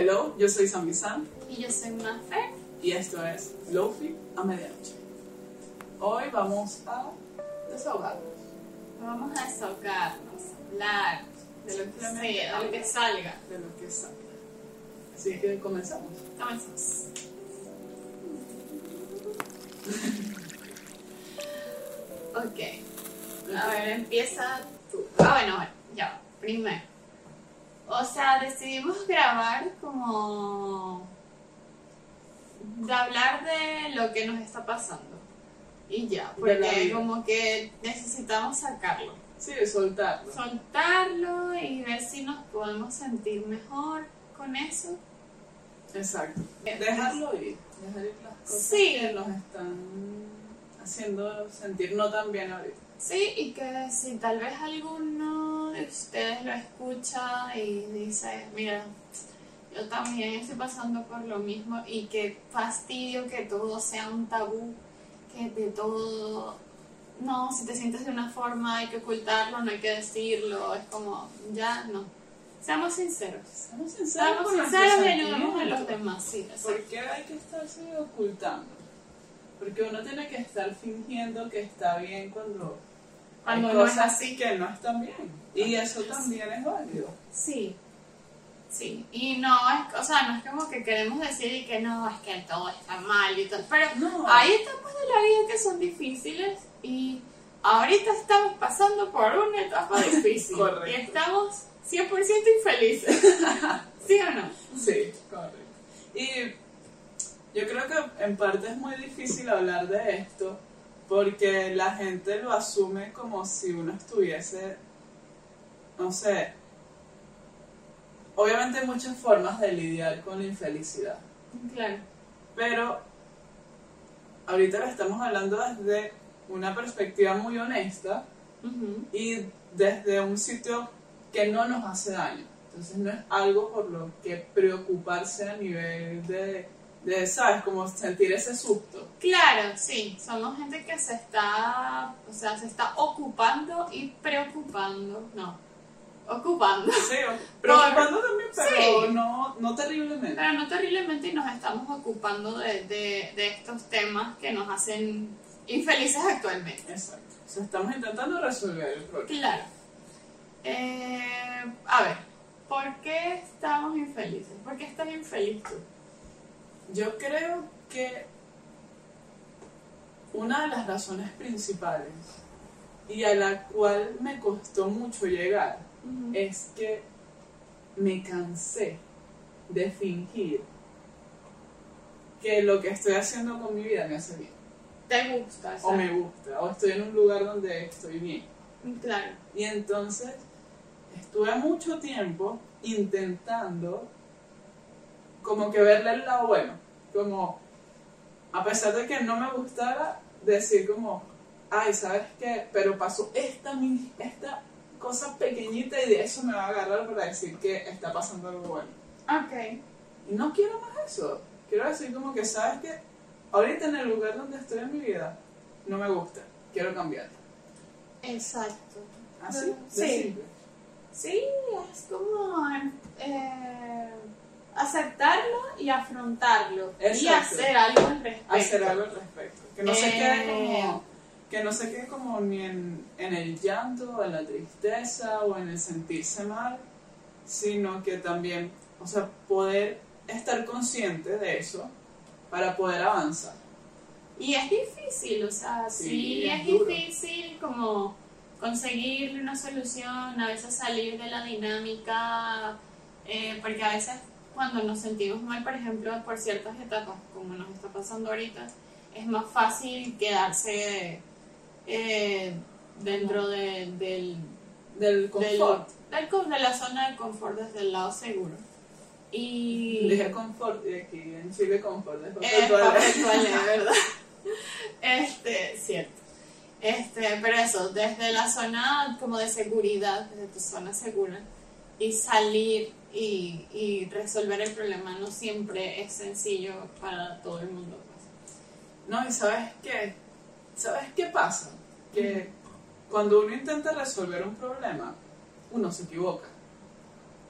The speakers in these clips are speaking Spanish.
Hello, yo soy Sami Sam Y yo soy Mafer. y esto es Lofi a medianoche. Hoy vamos a desahogarnos. Vamos a desahogarnos, hablar de lo que sea, de lo que salga. de lo que salga. Así que comenzamos. Comenzamos. ok. A ver, empieza tú. Ah, bueno, bueno, ya. Primero. O sea, decidimos grabar como. de hablar de lo que nos está pasando. Y ya, porque como que necesitamos sacarlo. Sí, soltarlo. Soltarlo y ver si nos podemos sentir mejor con eso. Exacto. Dejarlo ir. Dejar ir las cosas Sí. que nos están haciendo sentir no tan bien ahorita. Sí, y que si tal vez alguno de ustedes lo escucha y dice, mira, yo también estoy pasando por lo mismo y que fastidio que todo sea un tabú, que de todo, no, si te sientes de una forma hay que ocultarlo, no hay que decirlo, es como, ya no. Seamos sinceros. Seamos sinceros Seamos sinceros y ayudemos a los demás, sí, ¿Por qué hay que estarse ocultando? Porque uno tiene que estar fingiendo que está bien cuando, Cuando hay no es cosas así. que no están bien. Y eso también es válido. Sí, sí. Y no es, o sea, no es como que queremos decir y que no, es que todo está mal y todo. Pero No. hay etapas de la vida que son difíciles y ahorita estamos pasando por una etapa difícil. Correcto. Y estamos 100% infelices. ¿Sí o no? Sí, correcto. Y yo creo que en parte es muy difícil hablar de esto porque la gente lo asume como si uno estuviese, no sé, obviamente hay muchas formas de lidiar con la infelicidad, Claro. pero ahorita lo estamos hablando desde una perspectiva muy honesta Ujú. y desde un sitio que no nos hace daño. Entonces no es algo por lo que preocuparse a nivel de, de ¿sabes? Como sentir ese susto. Claro, sí, somos gente que se está, o sea, se está ocupando y preocupando, no, ocupando. Sí, preocupando también, pero Sí. no, no terriblemente. Pero no terriblemente y nos estamos ocupando de, de, de estos temas que nos hacen infelices actualmente. Exacto. O sea, estamos intentando resolver el problema. Claro. Eh, a ver, ¿por qué estamos infelices? ¿Por qué estás infeliz tú? Yo creo que una de las razones principales y a la cual me costó mucho llegar es que me cansé de fingir que lo que estoy haciendo con mi vida me hace bien, ¿Te gusta? o me gusta, o estoy en un lugar donde estoy bien. Claro. Y entonces estuve mucho tiempo intentando como que verle el lado bueno, como a pesar de que no me gustara decir como, ay, ¿sabes qué? Pero pasó esta, esta cosa pequeñita y de eso me va a agarrar para decir que está pasando algo bueno. Ok. Y no quiero más eso. Quiero decir como que, ¿sabes qué? Ahorita en el lugar donde estoy en mi vida, no me gusta. Quiero cambiar. Exacto. Así, de Sí. Sí, es como eh, aceptarlo y afrontarlo y hacer algo al respecto. hacer algo al respecto. Que no se Eh. quede como, que no se quede como ni en, en el llanto, o en la tristeza o en el sentirse mal, sino que también, o sea, poder estar consciente de eso para poder avanzar. Y es difícil, o sea, sí, Sí, es, difícil como conseguirle una solución, a veces salir de la dinámica, eh, porque a veces cuando nos sentimos mal, por ejemplo, por ciertas etapas, como nos está pasando ahorita, es más fácil quedarse eh, dentro de- del, Del del, confort. del con- de la zona de confort desde el lado seguro. Y Dije confort y aquí en Chile confort. es es papel toalé, ¿verdad? Este, cierto. Este, pero eso, desde la zona como de seguridad, desde tu zona segura, y salir y, y resolver el problema no siempre es sencillo para todo el mundo. pues. No, y ¿sabes qué? ¿Sabes qué pasa? Que cuando uno intenta resolver un problema, uno se equivoca.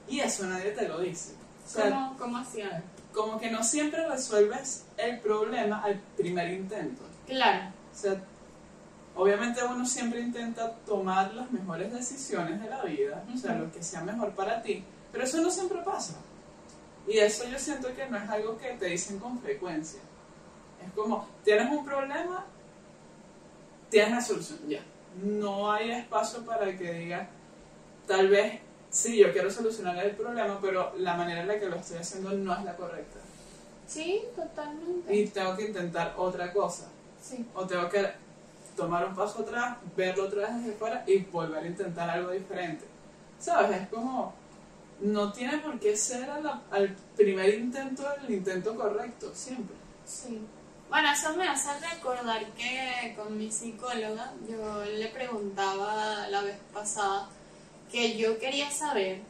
Y eso nadie te lo dice. sea, ¿Cómo, cómo así? A ver. como que no siempre resuelves el problema al primer intento. Claro. O sea, obviamente uno siempre intenta tomar las mejores decisiones de la vida, o sea, lo que sea mejor para ti, pero eso no siempre pasa. Y eso yo siento que no es algo que te dicen con frecuencia. Es como, tienes un problema, tienes la solución, ya. No hay espacio para que digas, tal vez, sí, yo quiero solucionar el problema, pero la manera en la que lo estoy haciendo no es la correcta. Sí, totalmente. Y tengo que intentar otra cosa. Sí. O tengo que tomar un paso atrás, verlo otra vez desde fuera y volver a intentar algo diferente. ¿Sabes? Es como, no tiene por qué ser al primer intento el intento correcto, siempre. Sí. Bueno, eso me hace recordar que con mi psicóloga yo le preguntaba la vez pasada que yo quería saber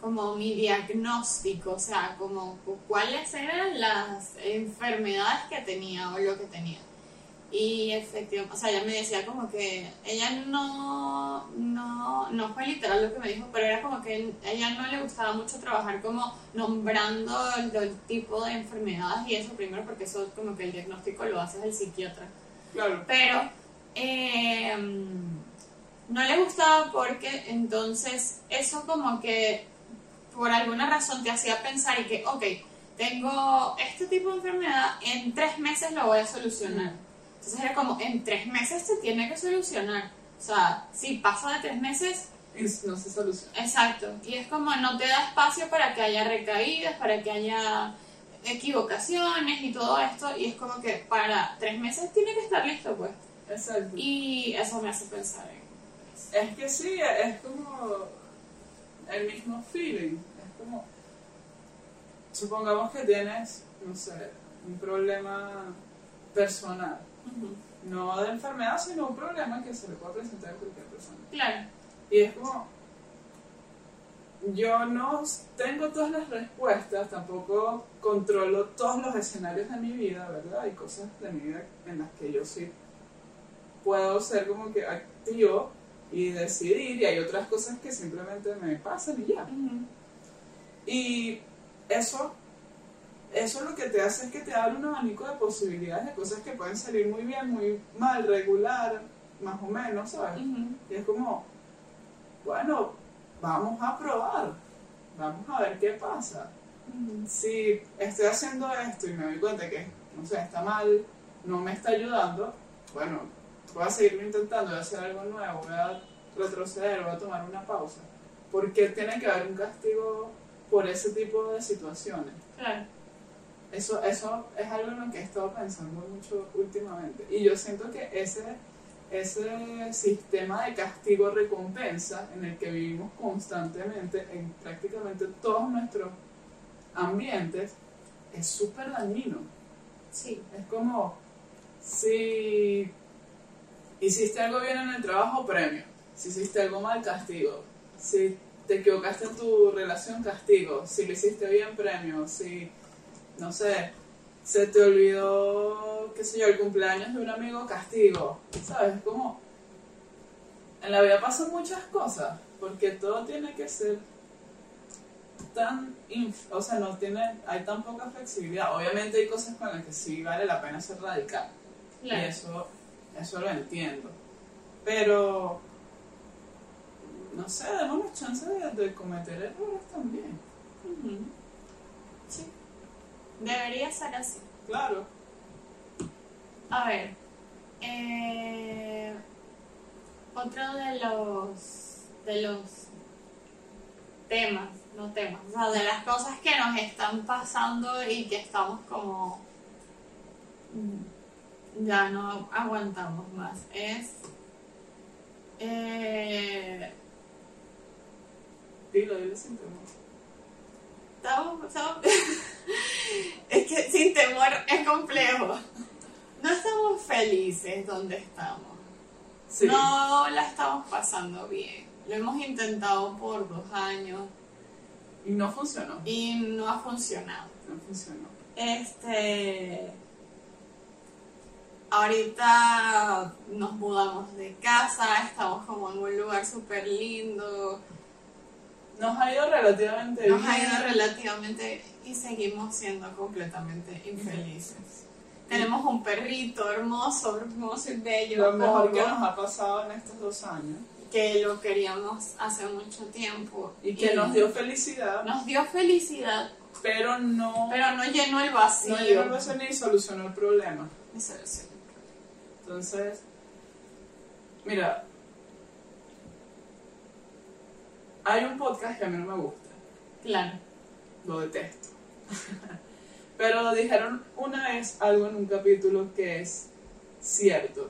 como mi diagnóstico, o sea, como cu- cuáles eran las enfermedades que tenía o lo que tenía. Y efectivamente, o sea, ella me decía como que ella no, no, no fue literal lo que me dijo, pero era como que a ella no le gustaba mucho trabajar como nombrando el, el tipo de enfermedades y eso primero porque eso como que el diagnóstico lo hace el psiquiatra. Claro. Pero eh, no le gustaba porque entonces eso como que por alguna razón te hacía pensar y que, ok, tengo este tipo de enfermedad, en tres meses lo voy a solucionar. Entonces era como, en tres meses se tiene que solucionar. O sea, si pasa de tres meses, no se soluciona. exacto. Y es como no te da espacio para que haya recaídas, para que haya equivocaciones y todo esto. Y es como que para tres meses tiene que estar listo, pues. Exacto. Y eso me hace pensar en... Es que sí, es como el mismo feeling. Es como, supongamos que tienes, no sé, un problema personal. No de enfermedad, sino un problema que se le puede presentar a cualquier persona. Claro, Y es como, yo no tengo todas las respuestas, tampoco controlo todos los escenarios de mi vida, ¿verdad? Hay cosas de mi vida en las que yo sí puedo ser como que activo y decidir, y hay otras cosas que simplemente me pasan y ya. Y eso, eso lo que te hace es que te abre un abanico de posibilidades de cosas que pueden salir muy bien, muy mal, regular, más o menos, ¿sabes? Y es como, bueno, vamos a probar, vamos a ver qué pasa. Si estoy haciendo esto y me doy cuenta que, no sé, está mal, no me está ayudando, bueno, voy a seguirlo intentando, voy a hacer algo nuevo, voy a retroceder, voy a tomar una pausa. Porque tiene que haber un castigo por ese tipo de situaciones. claro. Eso, eso es algo en lo que he estado pensando mucho últimamente. Y yo siento que ese, ese sistema de castigo-recompensa en el que vivimos constantemente en prácticamente todos nuestros ambientes es súper dañino. Sí, Es como si hiciste algo bien en el trabajo, premio. Si hiciste algo mal, castigo. Si te equivocaste en tu relación, castigo. Si lo hiciste bien, premio. Si, no sé, se te olvidó, qué sé yo, el cumpleaños de un amigo, castigo. ¿Sabes? Es como... En la vida pasan muchas cosas, porque todo tiene que ser tan, inf- o sea, no tiene, hay tan poca flexibilidad. Obviamente hay cosas con las que sí vale la pena ser radical. Y claro. eso, eso lo entiendo. Pero, no sé, démonos chance de, de cometer errores también. Debería ser así. Claro. A ver, eh, otro de los de los temas, no temas, o sea, de las cosas que nos están pasando y que estamos como mm, ya no aguantamos más es eh, Dilo, dilo sin temor. estamos, estamos- es que sin temor es complejo. No estamos felices donde estamos. Sí. No la estamos pasando bien. Lo hemos intentado por dos años Y no funcionó. y no ha funcionado. No funcionó. Este. Ahorita nos mudamos de casa, estamos como en un lugar súper lindo. Nos ha ido relativamente Nos bien. ha ido relativamente y seguimos siendo completamente infelices. Tenemos un perrito hermoso, hermoso y bello. Lo mejor que nos ha pasado en estos dos años. que lo queríamos hace mucho tiempo. Y que nos dio felicidad, nos dio felicidad, pero no, pero no llenó el vacío. no llegó el vacío ni solucionó el problema. Entonces, mira, hay un podcast que a mí no me gusta, Claro. lo detesto. Pero dijeron una vez algo en un capítulo que es cierto.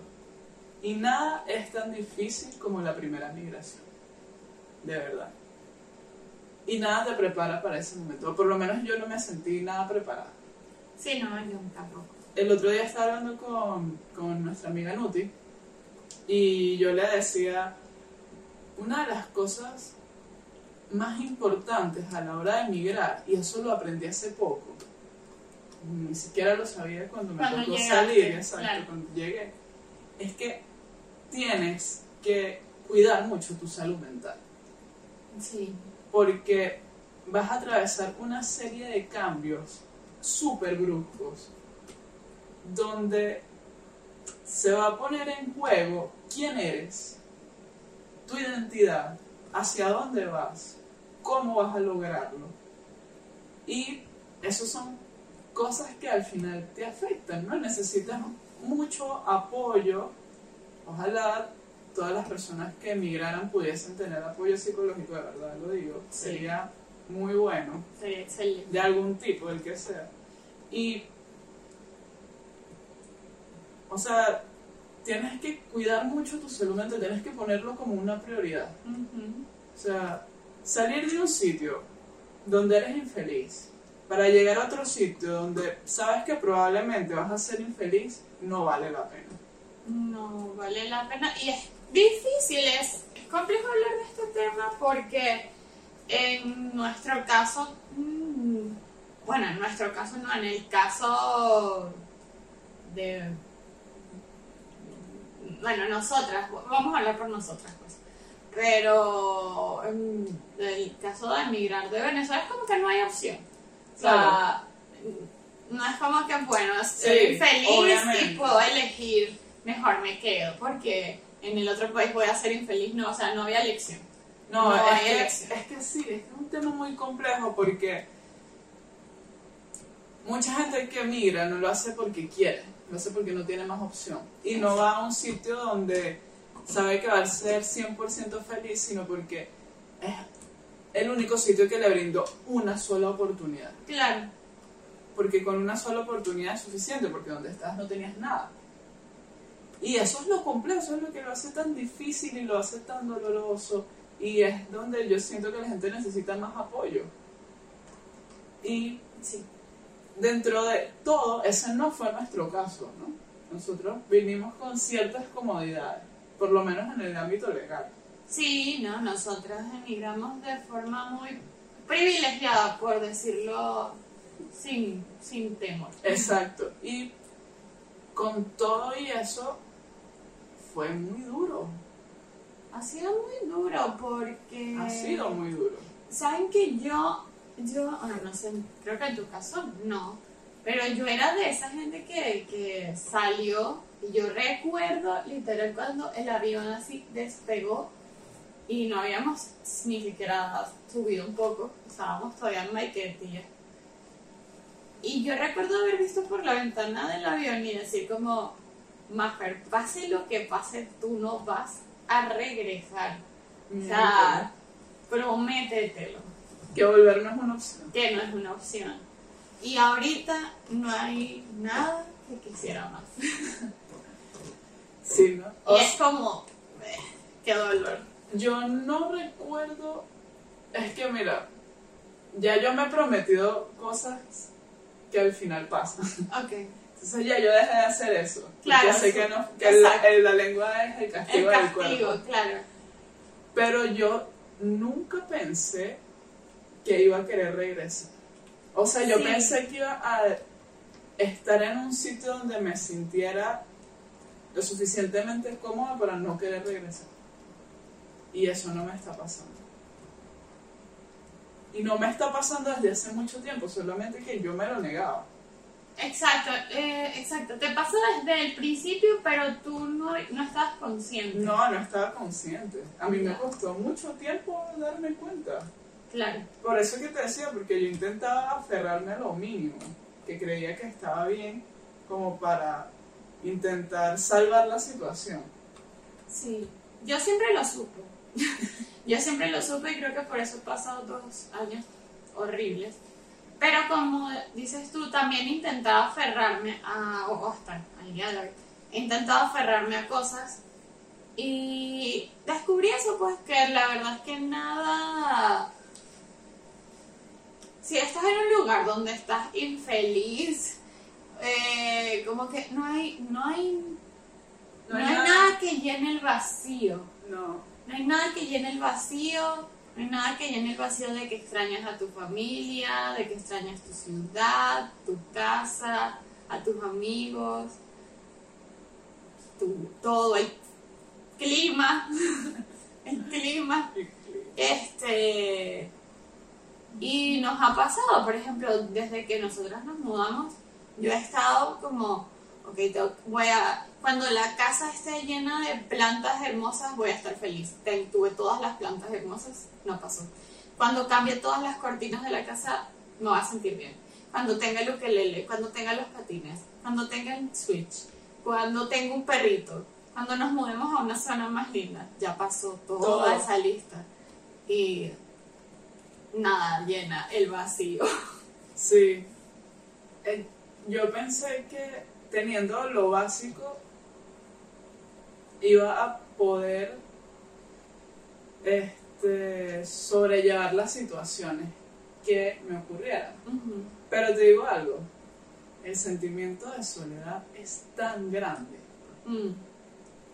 Y nada es tan difícil como la primera migración. De verdad. Y nada te prepara para ese momento. O por lo menos yo no me sentí nada preparada. Sí, no, yo tampoco. El otro día estaba hablando con, con nuestra amiga Nuti y yo le decía, una de las cosas más importantes a la hora de emigrar, y eso lo aprendí hace poco, ni siquiera lo sabía cuando me Cuando tocó llegaste, salir, exacto, claro. cuando llegué, es que tienes que cuidar mucho tu salud mental Sí. porque vas a atravesar una serie de cambios súper bruscos donde se va a poner en juego quién eres, tu identidad, hacia dónde vas, cómo vas a lograrlo. Y esas son cosas que al final te afectan, ¿no? Necesitas mucho apoyo. Ojalá todas las personas que emigraran pudiesen tener apoyo psicológico, de verdad lo digo. Sí. Sería muy bueno, Sería excelente. de algún tipo, el que sea. Y, o sea, tienes que cuidar mucho tu salud mental, tienes que ponerlo como una prioridad. O sea, salir de un sitio donde eres infeliz para llegar a otro sitio donde sabes que probablemente vas a ser infeliz, no vale la pena. No vale la pena. Y es difícil, es, es complejo hablar de este tema porque en nuestro caso, mm, bueno, en nuestro caso no, en el caso de, bueno, nosotras, vamos a hablar por nosotras. Pero en el caso de emigrar de Venezuela es como que no hay opción. O sea, no es como que, bueno, estoy Sí, feliz obviamente. y puedo elegir, mejor me quedo, porque en el otro país voy a ser infeliz, no, o sea, no había elección. No, No es, hay que, elección. es que sí, es un tema muy complejo porque mucha gente que emigra no lo hace porque quiere, lo hace porque no tiene más opción. Y no va a un sitio donde sabe que va a ser 100% feliz, sino porque es el único sitio que le brindó una sola oportunidad. Claro, Porque con una sola oportunidad es suficiente, porque donde estás no tenías nada. Y eso es lo complejo, eso es lo que lo hace tan difícil y lo hace tan doloroso. Y es donde yo siento que la gente necesita más apoyo. Y sí. dentro de todo, ese no fue nuestro caso, ¿no? Nosotros vinimos con ciertas comodidades, por lo menos en el ámbito legal. Sí, no, nosotras emigramos de forma muy privilegiada, por decirlo sin, sin temor. Exacto. Y con todo y eso, fue muy duro. Ha sido muy duro porque... Ha sido muy duro. Saben que yo, yo, ah, no sé, creo que en tu caso no, pero yo era de esa gente que, que salió y yo recuerdo literal cuando el avión así despegó y no habíamos ni siquiera subido un poco, estábamos todavía en Maiquetía. Y yo recuerdo haber visto por la ventana del avión y decir como, Mafer, pase lo que pase, tú no vas a regresar. O sea, prométetelo, que volver no es una opción. que no es una opción. Y ahorita no hay nada que quisiera más. Sí, ¿no? Y O es como, eh, qué dolor. Yo no recuerdo. Es que mira, ya yo me he prometido cosas que al final pasan. Ok. Entonces ya yo dejé de hacer eso. Claro, sé sí. que, no, que la, el- lengua es el El castigo del castigo, cuerpo. claro. Pero yo nunca pensé que iba a querer regresar. O sea, yo Sí. pensé que iba a estar en un sitio donde me sintiera lo suficientemente cómoda para no querer regresar. Y eso no me está pasando. Y no me está pasando desde hace mucho tiempo, solamente que yo me lo negaba. Exacto, eh, exacto. Te pasó desde el principio, pero tú no, no estabas consciente. No, no estaba consciente. A mí me Ya. costó mucho tiempo darme cuenta. Claro. Por eso que te decía, porque yo intentaba aferrarme a lo mínimo, que creía que estaba bien, como para intentar salvar la situación. Sí. Yo siempre lo supe. Yo siempre lo supe y creo que por eso he pasado dos años horribles. Pero como dices tú, también intentaba aferrarme a, o hasta al día he intentado aferrarme a cosas y descubrí eso, pues que la verdad es que nada... Si estás en un lugar donde estás infeliz, eh, como que no hay, no hay, no hay nada que llene el vacío. No, No hay nada que llene el vacío, no hay nada que llene el vacío de que extrañas a tu familia, de que extrañas tu ciudad, tu casa, a tus amigos, tu, todo, el clima, el clima. Este, y nos ha pasado, por ejemplo, desde que nosotras nos mudamos, yo he estado como, ok, tengo- voy a, cuando la casa esté llena de plantas hermosas, voy a estar feliz. Tuve todas las plantas hermosas, no pasó. Cuando cambie todas las cortinas de la casa, me voy a sentir bien. Cuando tenga el ukelele, cuando tenga los patines, cuando tenga el switch, cuando tenga un perrito, cuando nos mudemos a una zona más linda, ya pasó toda Todo. esa lista. Y nada llena el vacío. Sí. Eh, yo pensé que teniendo lo básico iba a poder este, sobrellevar las situaciones que me ocurrieran. Pero te digo algo, el sentimiento de soledad es tan grande. Mm.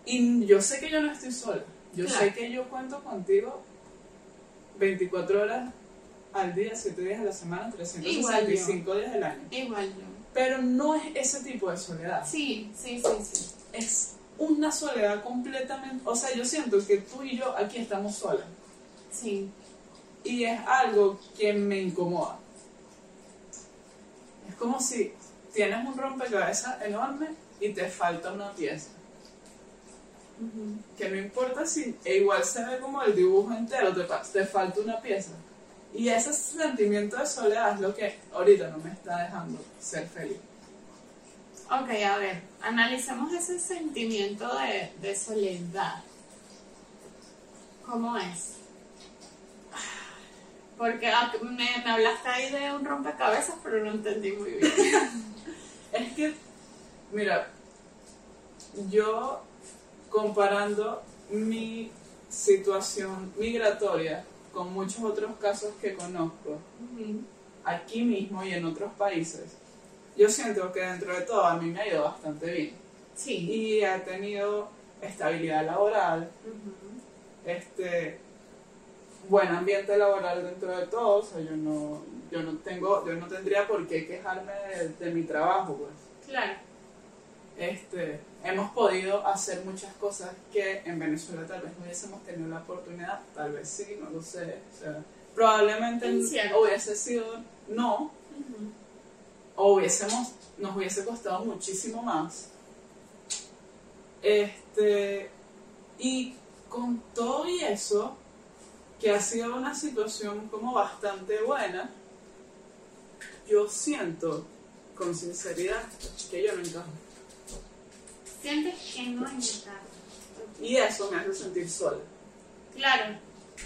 Y yo sé que yo no estoy sola. Yo Claro. sé que yo cuento contigo 24 horas al día, 7 días a la semana, 365 días del año. Igual yo. Pero no es ese tipo de soledad. Sí, sí, sí, sí. Es una soledad completamente... O sea, yo siento que tú y yo aquí estamos solas. Sí. Y es algo que me incomoda. Es como si tienes un rompecabezas enorme y te falta una pieza. Que no importa si e igual se ve como el dibujo entero, te, te falta una pieza. Y ese sentimiento de soledad es lo que ahorita no me está dejando ser feliz. Ok, a ver, analicemos ese sentimiento de, de soledad. ¿Cómo es? Porque ah, me, me hablaste ahí de un rompecabezas, pero no entendí muy bien. Es que, mira, yo comparando mi situación migratoria con muchos otros casos que conozco, aquí mismo y en otros países, yo siento que dentro de todo a mí me ha ido bastante bien. Sí. Y he tenido estabilidad laboral, este buen ambiente laboral dentro de todo, o sea, yo no, yo no tengo, yo no tendría por qué quejarme de, de mi trabajo, pues. Claro. Este, hemos podido hacer muchas cosas que en Venezuela tal vez no hubiésemos tenido la oportunidad, tal vez sí, no lo sé, o sea, probablemente hubiese sido no, o hubiésemos, nos hubiese costado muchísimo más. Este, y con todo y eso, que ha sido una situación como bastante buena, yo siento con sinceridad que yo no encajo. Sientes que no encaja. Y eso me hace sentir sola. Claro,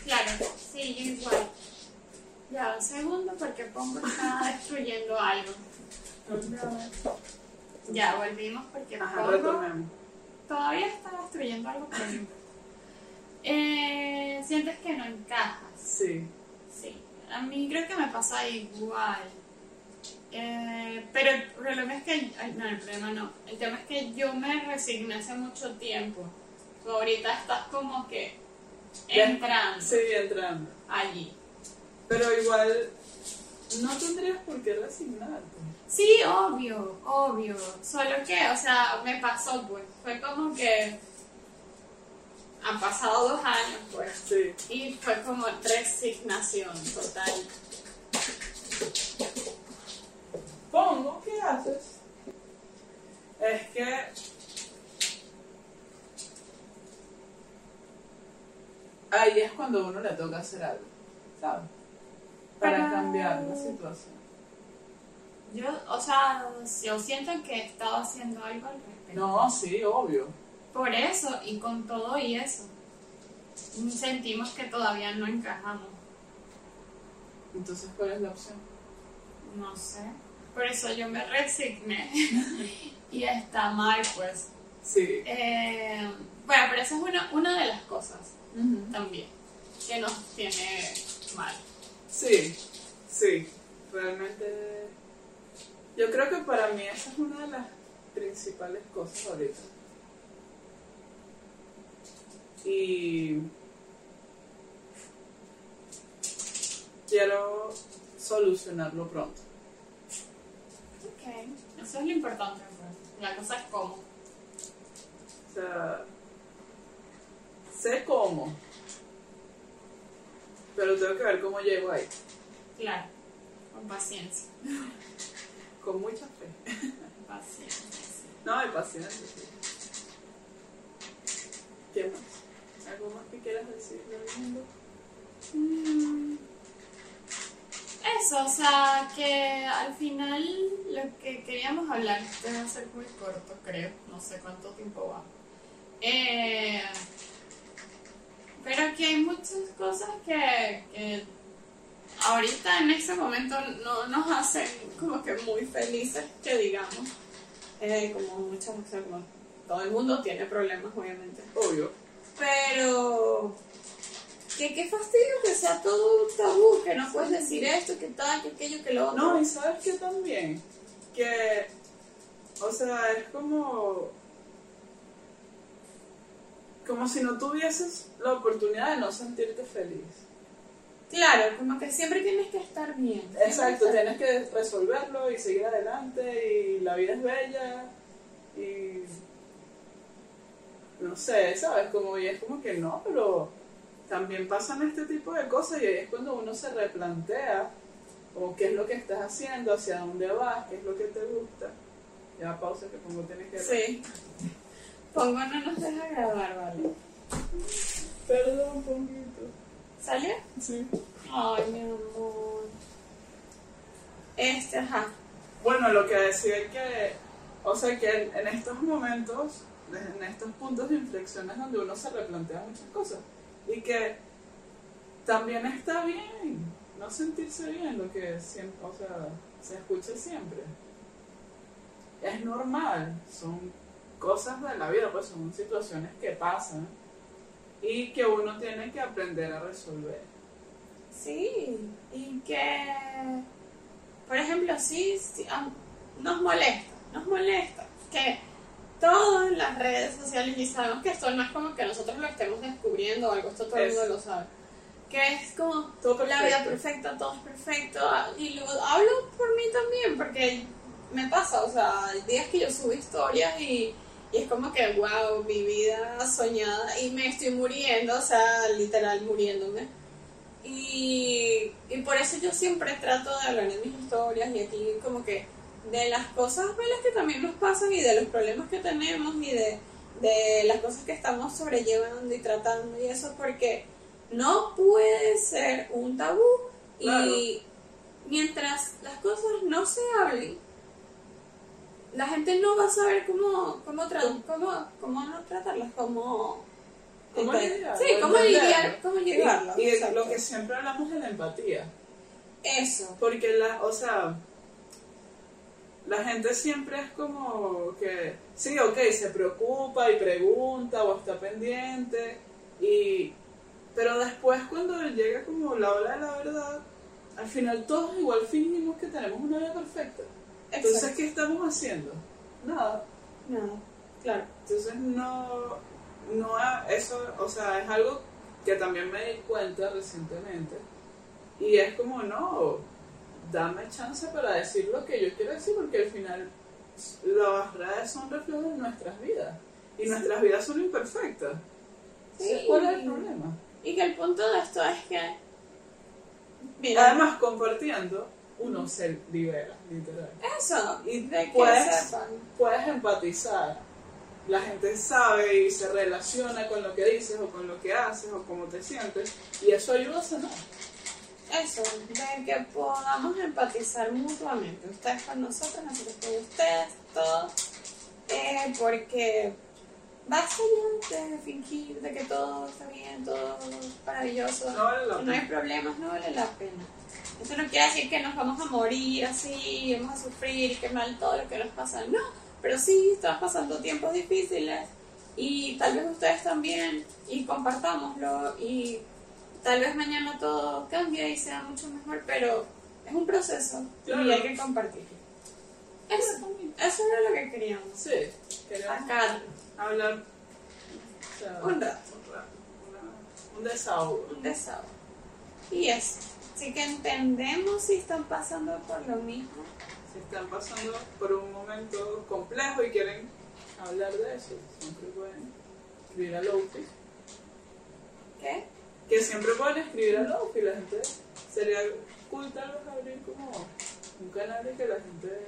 claro, sí, yo igual. Ya, un segundo porque pongo está destruyendo algo. Ya, volvimos porque Ajá, pongo retomemos. todavía está destruyendo algo. Eh, sientes que no encajas. Sí, Sí, a mí creo que me pasa igual. Eh, pero el problema es que, ay, no, el problema no. El tema es que yo me resigné hace mucho tiempo. Tú ahorita estás como que entrando sí, entrando. allí. Pero igual, no tendrías por qué resignarte. Sí, obvio, obvio. Solo que, o sea, me pasó, pues. Fue como que han pasado dos años, pues. Sí. Y fue como resignación total. Pongo, ¿qué haces? Es que ahí es cuando uno le toca hacer algo, ¿sabes? Para cambiar la situación. Yo, o sea, yo siento que he estado haciendo algo al respecto. No, sí, obvio. Por eso, y con todo y eso, sentimos que todavía no encajamos. Entonces, ¿cuál es la opción? No sé. Por eso yo me resigné. y está mal, pues. Sí. Eh, bueno, pero esa es una, una de las cosas también que nos tiene mal. Sí, sí. Realmente, yo creo que para mí esa es una de las principales cosas ahorita. Y quiero solucionarlo pronto. Eso es lo importante. La cosa es cómo. O sea, sé cómo, pero tengo que ver cómo llego ahí. Claro, con paciencia. Con mucha fe. Paciencia. sí. No, hay paciencia. sí. ¿Qué más? ¿Algo más que quieras decirle al mundo? Mm, Eso, o sea, que al final lo que queríamos hablar, este va a ser muy corto, creo, no sé cuánto tiempo va. Eh, pero que hay muchas cosas que, que ahorita en este momento no nos hacen como que muy felices, que digamos. Eh, como muchas, o sea, como todo el mundo tiene problemas, obviamente. Obvio. Pero que qué fastidio que sea todo un tabú, que no puedes decir esto, que tal, que aquello, que lo otro. No, y sabes que también, que, o sea, es como, como si no tuvieses la oportunidad de no sentirte feliz. Claro, como que siempre tienes que estar bien. Exacto, tienes que resolverlo y seguir adelante y la vida es bella y no sé, ¿sabes? Como y es como que no, pero también pasan este tipo de cosas y ahí es cuando uno se replantea como qué es lo que estás haciendo, hacia dónde vas, qué es lo que te gusta. Ya pausa que pongo tienes que Sí. Pongo no nos deja grabar, vale. Perdón, Ponguito. ¿Salió? Sí. Ay, mi amor. Este, ajá. Bueno, lo que decía es que, o sea, que en, en estos momentos, en estos puntos de inflexión es donde uno se replantea muchas cosas. Y que también está bien no sentirse bien lo que siempre, o sea, se escucha siempre. Es normal, son cosas de la vida, pues son situaciones que pasan y que uno tiene que aprender a resolver. Sí, y que, por ejemplo, sí, sí, nos molesta, nos molesta que todo en las redes sociales, y sabemos que esto no es como que nosotros lo estemos descubriendo o algo, esto todo el mundo lo sabe, que es como Todo la vida perfecta, todo es perfecto, ah, y lo hablo por mí también, porque me pasa, o sea, hay días que yo subo historias y, y es como que, wow, mi vida soñada, y me estoy muriendo, o sea, literal muriéndome. Y, y por eso yo siempre trato de hablar en mis historias y aquí como que de las cosas malas que también nos pasan y de los problemas que tenemos y de, de las cosas que estamos sobrellevando y tratando y eso porque no puede ser un tabú Claro. y mientras las cosas no se hablen la gente no va a saber cómo cómo, cómo, cómo no tratarlas cómo ¿Cómo este, lidiar? sí cómo lidiar cómo llevarlo Y, y lo que siempre hablamos de la empatía. eso Porque la, o sea, la gente siempre es como que, sí, ok, se preocupa y pregunta o está pendiente, y, pero después cuando llega como la hora de la verdad, al final todos igual fingimos que tenemos una vida perfecta. Entonces, Exacto. ¿qué estamos haciendo? Nada. no claro Entonces no, no eso, o sea, es algo que también me di cuenta recientemente y es como no, dame chance para decir lo que yo quiero decir porque al final las redes son reflejos de nuestras vidas y nuestras vidas son imperfectas. Sí. ¿Cuál es el problema? Y que el punto de esto es que. Mira, Además, compartiendo, uno se libera, literal. Eso, Y de que puedes, sepan. puedes empatizar. La gente sabe y se relaciona con lo que dices o con lo que haces o cómo te sientes y eso ayuda a sanar. Eso, de que podamos empatizar mutuamente, ustedes con nosotros, nosotros con ustedes, todo, eh, porque basta ya de fingir de que todo está bien, todo maravilloso, No vale no hay problemas, no vale la pena. Eso no quiere decir que nos vamos a morir así, vamos a sufrir, que mal todo lo que nos pasa, no, pero sí, estamos pasando tiempos difíciles y tal vez ustedes también, y compartámoslo y tal vez mañana todo cambie y sea mucho mejor, pero es un proceso y Claro. hay que compartirlo. Eso, eso era lo que queríamos. Sí, queremos Sacar hablar o sea, Un rato. un, rato, una- un desahogo. un desahogo. Y eso. Así que entendemos si están pasando por lo mismo. Si están pasando por un momento complejo y quieren hablar de eso, siempre pueden escribir a Lofi. ¿Qué? Que siempre pueden escribir a Lofi. La gente sería cool tal vez abrir como un canal y que la gente,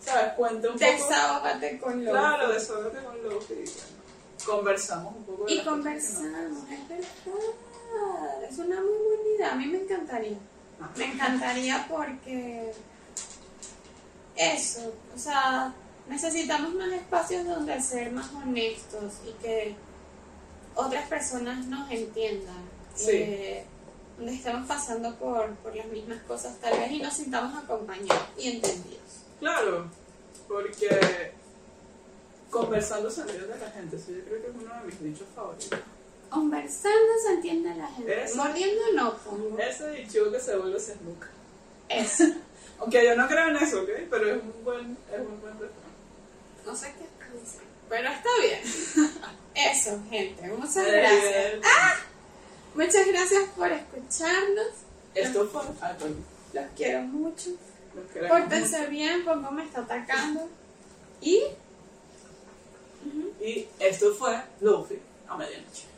¿sabes? Cuente un poco. Desahógate con lo Claro, desahógate con Lofi. Y bueno, conversamos un poco. de Y conversamos, es verdad. Es una muy buena idea. A mí me encantaría. Me encantaría porque eso, o sea, necesitamos más espacios donde ser más honestos y que otras personas nos entiendan. Sí. Eh, donde estamos pasando por, por las mismas cosas tal vez y nos sintamos acompañados y entendidos. Claro, porque conversando se entiende la gente. Eso yo creo que es uno de mis dichos favoritos. Conversando se entiende la gente. Eso. Mordiendo no pongo. Ese dicho que se vuelve se nunca. Eso. Aunque yo no creo en eso, ¿ok? Pero es un buen, es un buen refrán. No sé qué diciendo, pero está bien. Eso, gente. Muchas gracias. Muchas gracias por escucharnos. Esto fue. Perdón. Los quiero mucho. Pórtense bien, Pongo me está atacando. Y. Y esto fue Luffy a medianoche.